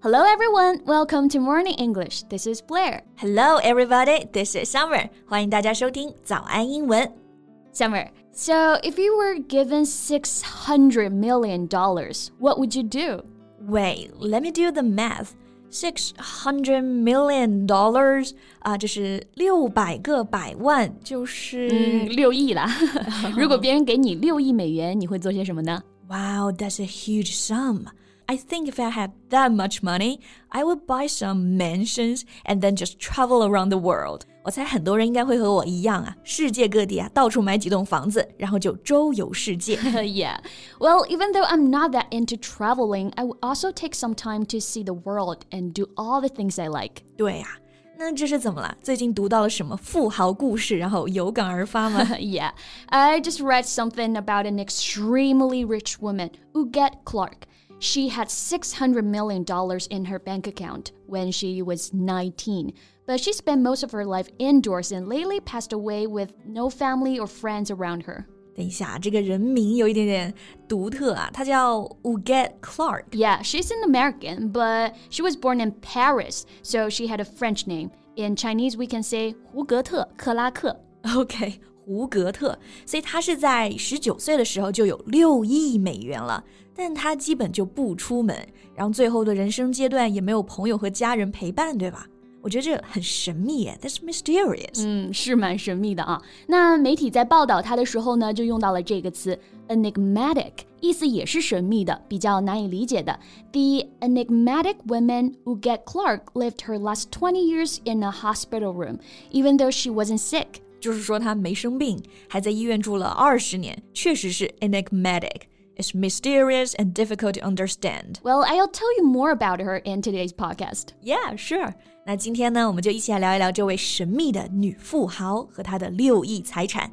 Hello everyone, welcome to Morning English. This is Blair. Hello everybody, this is Summer. 欢迎大家收听早安英文。Summer, so if you were given $600 million, what would you do? Wait, let me do the math. Six hundred million dollars 啊，这是六百个百万，就是嗯六亿啦。如果别人给你六亿美元，你会做些什么呢？Wow, that's a huge sum. I think if I had that much money, I would buy some mansions and then just travel around the world. 我猜很多人应该会和我一样啊，世界各地啊，到处买几栋房子，然后就周游世界。yeah, well, even though I'm not that into traveling, I would also take some time to see the world and do all the things I like. 对啊。那这是怎么了？最近读到了什么富豪故事，然后有感而发吗？Yeah, I just read something about an extremely rich woman, Huguette Clark. She had $600 million in her bank account when she was 19, but she spent most of her life indoors and lately passed away with no family or friends around her. 等一下，这个人名有一点点独特啊，她叫 Uget Clark. Yeah, she's an American, but she was born in Paris, so she had a French name. In Chinese, we can say 胡格特克拉克。OK， 胡格特，所以他是在十九岁的时候就有六亿美元了，但他基本就不出门，然后最后的人生阶段也没有朋友和家人陪伴，对吧？我觉得这很神秘耶，That's mysterious。嗯，是蛮神秘的啊。那媒体在报道他的时候呢，就用到了这个词 enigmatic，意思也是神秘的，比较难以理解的。The enigmatic woman Huguette Clark lived her last twenty years in a hospital room, even though she wasn't sick. 就是说她没生病，还在医院住了二十年，确实是 enigmatic。is mysterious and difficult to understand. Well, I'll tell you more about her in today's podcast. Yeah, sure. 那今天呢，我们就一起来聊一聊这位神秘的女富豪和她的六亿财产。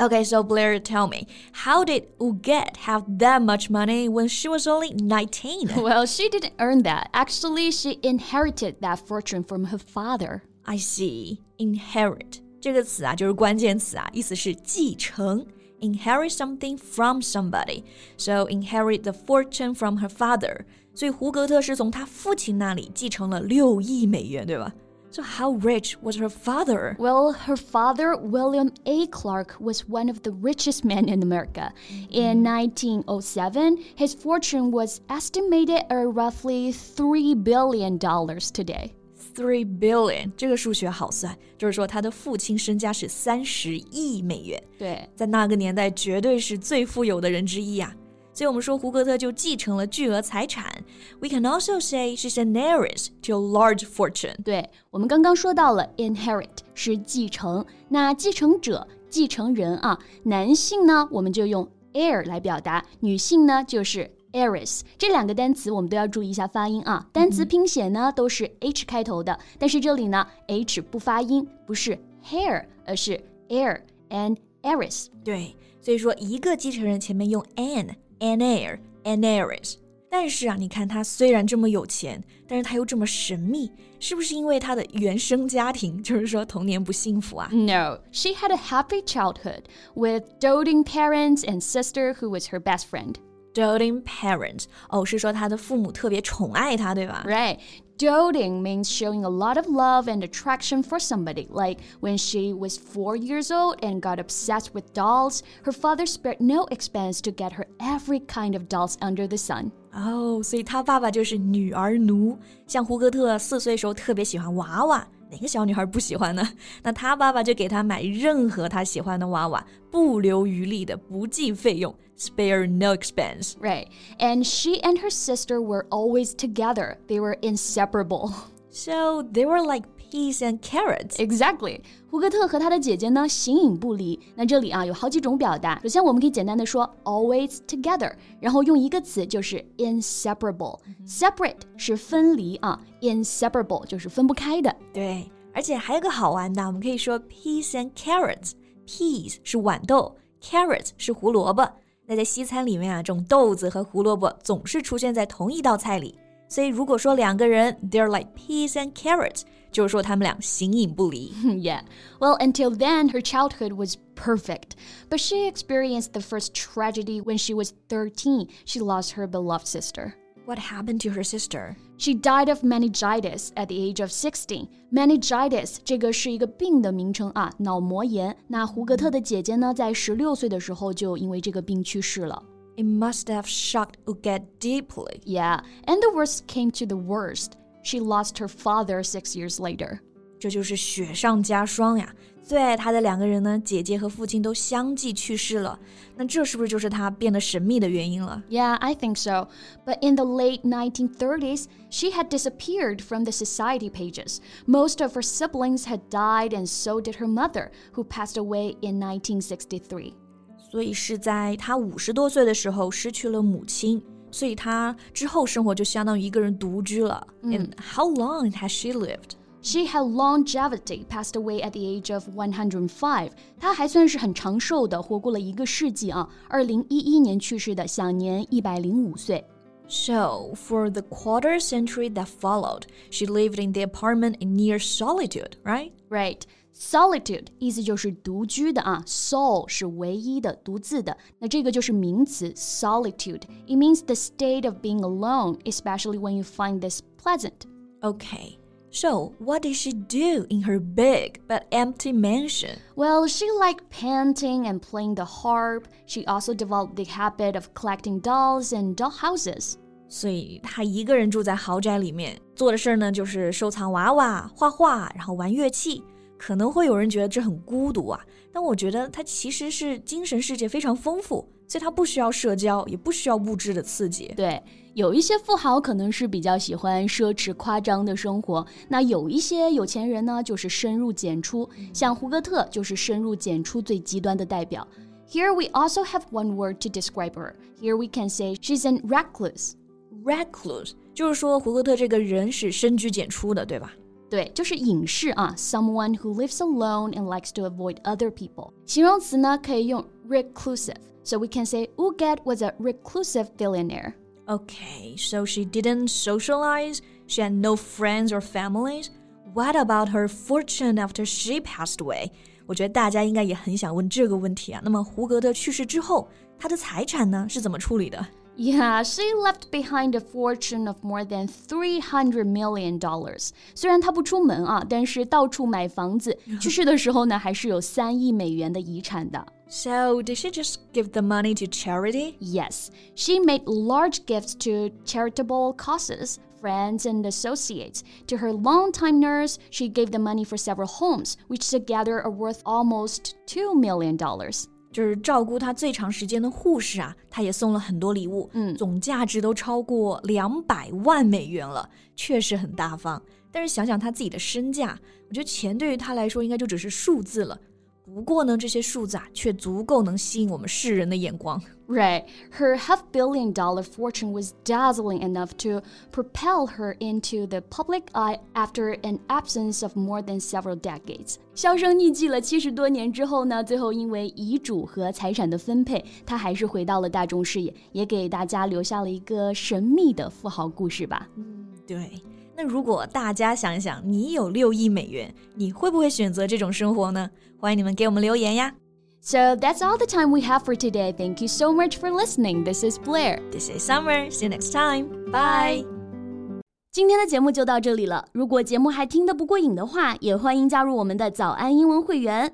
Okay, so Blair, tell me, how did Huguette have that much money when she was only 19? Well, she didn't earn that. Actually, she inherited that fortune from her father. I see. Inherit 这个词啊，就是关键词啊，意思是继承。Inherit something from somebody, so inherit the fortune from her father. 所以胡格特是从他父亲那里继承了六亿美元，对吧？？so, how rich was her father? Well, her father, William A. Clark, was one of the richest men in America. In 1907, his fortune was estimated at roughly $3 billion today. Three billion，这个数学好算，就是说他的父亲身家是三十亿美元。对，在那个年代绝对是最富有的人之一啊。 所以我们说胡格特就继承了巨额财产。We can also say she's an heiress to a large fortune。对，我们刚刚说到了 inherit 是继承，那继承者、继承人啊，男性呢我们就用 heir 来表达，女性呢就是 heiress。这两个单词我们都要注意一下发音啊。单词拼写呢都是 h 开头的，但是这里呢 h 不发音，不是 hair，而是 heir and heiress。对，所以说一个继承人前面用 an。an heir, an heiress。但是啊，你看他虽然这么有钱，但是他又这么神秘，是不是因为他的原生家庭，就是说童年不幸福啊？No, she had a happy childhood with doting parents and sister who was her best friend. Doting parents，哦，是说他的父母特别宠爱他，对吧？Right. Doting means showing a lot of love and attraction for somebody. Like when she was four years old and got obsessed with dolls, her father spared no expense to get her every kind of dolls under the sun. 哦，所以他爸爸就是女儿奴。像胡格特四岁时候特别喜欢娃娃， 哪个小女孩不喜欢呢？那他爸爸就给他买任何他喜欢的娃娃，不留余力的，不计费用。spare no expense. Right. And she and her sister were always together. They were inseparable. So they were like peas and carrots. Exactly. 胡格特和他的姐姐呢形影不离。那这里啊有好几种表达。首先我们可以简单的说 always together，然后用一个词就是 inseparable。Separate 是分离啊，inseparable 就是分不开的。对，而且还有个好玩的，我们可以说 peas and carrots。peas 是豌豆，carrots 是胡萝卜。那在西餐里面啊，这种豆子和胡萝卜总是出现在同一道菜里。所以如果说两个人 they're like peas and carrots，Yeah. Well, until then, her childhood was perfect. But she experienced the first tragedy when she was 13. She lost her beloved sister. What happened to her sister? She died of meningitis at the age of 16. Meningitis 这个是一个病的名称啊，脑膜炎。那胡格特的姐姐呢，在十六岁的时候就因为这个病去世了。It must have shocked Huguette deeply. Yeah, and the worst came to the worst. She lost her father six years later. 这就是雪上加霜呀！最爱她的两个人呢，姐姐和父亲都相继去世了。那这是不是就是她变得神秘的原因了？Yeah, I think so. But in the late 1930s, she had disappeared from the society pages. Most of her siblings had died, and so did her mother, who passed away in 1963. 所以是在她五十多岁的时候失去了母亲， 所以她之后生活就相当于一个人独居了。And how long has she lived? She had longevity, passed away at the age of 105. 她还算是很长寿的，活过了一个世纪啊。二零一一年去世的，享年一百零五岁。So, for the quarter century that followed, she lived in the apartment in near solitude, right? Right. Solitude 意思就是独居的啊，sol 是唯一的、独自的，那这个就是名词 solitude. It means the state of being alone, especially when you find this pleasant. Okay. So, what did she do in her big but empty mansion? Well, she liked painting and playing the harp. She also developed the habit of collecting dolls and doll houses. 所以她一个人住在豪宅里面，做的事儿呢就是收藏娃娃、画画，然后玩乐器。 可能会有人觉得这很孤独啊，但我觉得他其实是精神世界非常丰富，所以他不需要社交，也不需要物质的刺激。对。有一些富豪可能是比较喜欢奢侈夸张的生活，那有一些有钱人呢，就是深入简出，像胡格特就是深入简出最极端的代表。Here we also have one word to describe her. Here we can say she's an recluse. Recluse 就是说胡格特这个人是深居简出的，对吧？对，就是隐士啊，someone who lives alone and likes to avoid other people. 形容词呢可以用 reclusive. So we can say Huguette was a reclusive billionaire. Okay, so she didn't socialize, she had no friends or families. What about her fortune after she passed away? 我觉得大家应该也很想问这个问题啊。那么胡格的去世之后，他的财产呢是怎么处理的？？Yeah, she left behind a fortune of more than three hundred million dollars. 虽然她不出门啊，但是到处买房子。去世的时候呢，还是有三亿美元的遗产的。So, did she just give the money to charity? Yes, she made large gifts to charitable causes, friends, and associates. To her longtime nurse, she gave the money for several homes, which together are worth almost $2 million. 就是照顾他最长时间的护士啊，他也送了很多礼物，嗯，总价值都超过两百万美元了，确实很大方。但是想想他自己的身价，我觉得钱对于他来说应该就只是数字了。不过呢，这些数字啊，却足够能吸引我们世人的眼光。Right, her half billion dollar fortune was dazzling enough to propel her into the public eye after an absence of more than several decades. 销声匿迹了七十多年之后呢，最后因为遗嘱和财产的分配，她还是回到了大众视野，也给大家留下了一个神秘的富豪故事吧。嗯，对。那如果大家想一想，你有六亿美元，你会不会选择这种生活呢？欢迎你们给我们留言呀。So that's all the time we have for today. Thank you so much for listening. This is Blair. This is Summer. See you next time. Bye. 今天的节目就到这里了。如果节目还听得不过瘾的话，也欢迎加入我们的早安英文会员。